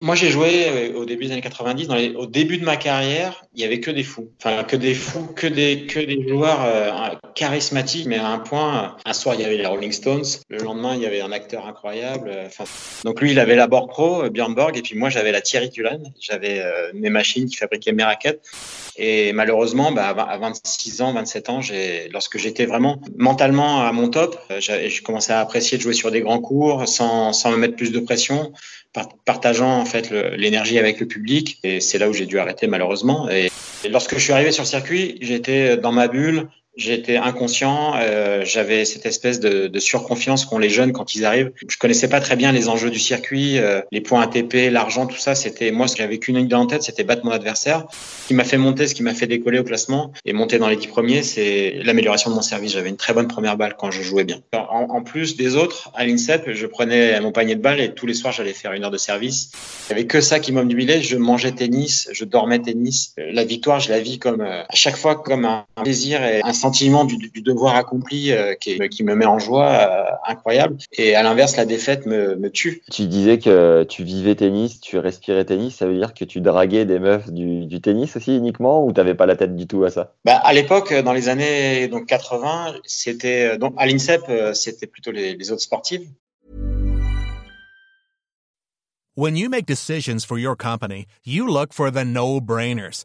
Moi, j'ai joué euh, au début des années 90. Dans les- au début de ma carrière, il y avait que des fous. Enfin, que des fous, que des, que des joueurs euh, charismatiques, mais à un point. euh, Un soir, il y avait les Rolling Stones. Le lendemain, il y avait un acteur incroyable. Enfin, donc lui, il avait la Borg Pro, Björn Borg, et puis moi, j'avais la Thierry Tulan. J'avais mes machines qui fabriquaient mes raquettes. Et malheureusement, bah, à 26 ans, 27 ans, lorsque j'étais vraiment mentalement à mon top, j'ai commencé à apprécier de jouer sur des grands cours sans, sans me mettre plus de pression, par- partageant fait l'énergie avec le public. Et c'est là où j'ai dû arrêter malheureusement. Et, et lorsque je suis arrivé sur le circuit, j'étais dans ma bulle. J'étais inconscient, euh, j'avais cette espèce de, de surconfiance qu'ont les jeunes quand ils arrivent. Je connaissais pas très bien les enjeux du circuit, euh, les points ATP, l'argent, tout ça. C'était moi, ce que j'avais qu'une idée en tête, c'était battre mon adversaire. Ce qui m'a fait monter, ce qui m'a fait décoller au classement et monter dans les dix premiers, c'est l'amélioration de mon service. J'avais une très bonne première balle quand je jouais bien. En, plus des autres, à l'INSEP, je prenais mon panier de balles et tous les soirs, j'allais faire une heure de service. Il y avait que ça qui m'obnubilait. Je mangeais tennis, je dormais tennis. La victoire, je la vis comme euh, à chaque fois comme un plaisir et un sentiment du, du devoir accompli euh, qui, me met en joie euh, incroyable. Et à l'inverse, la défaite me, me tue. Tu disais que tu vivais tennis, tu respirais tennis, ça veut dire que tu draguais des meufs du, du tennis aussi uniquement ou t'avais pas la tête du tout à ça? Bah, à l'époque, dans les années donc 80, c'était donc à l'INSEP, euh, c'était plutôt les, les autres sportives. When you make decisions for your company, you look for the no-brainers.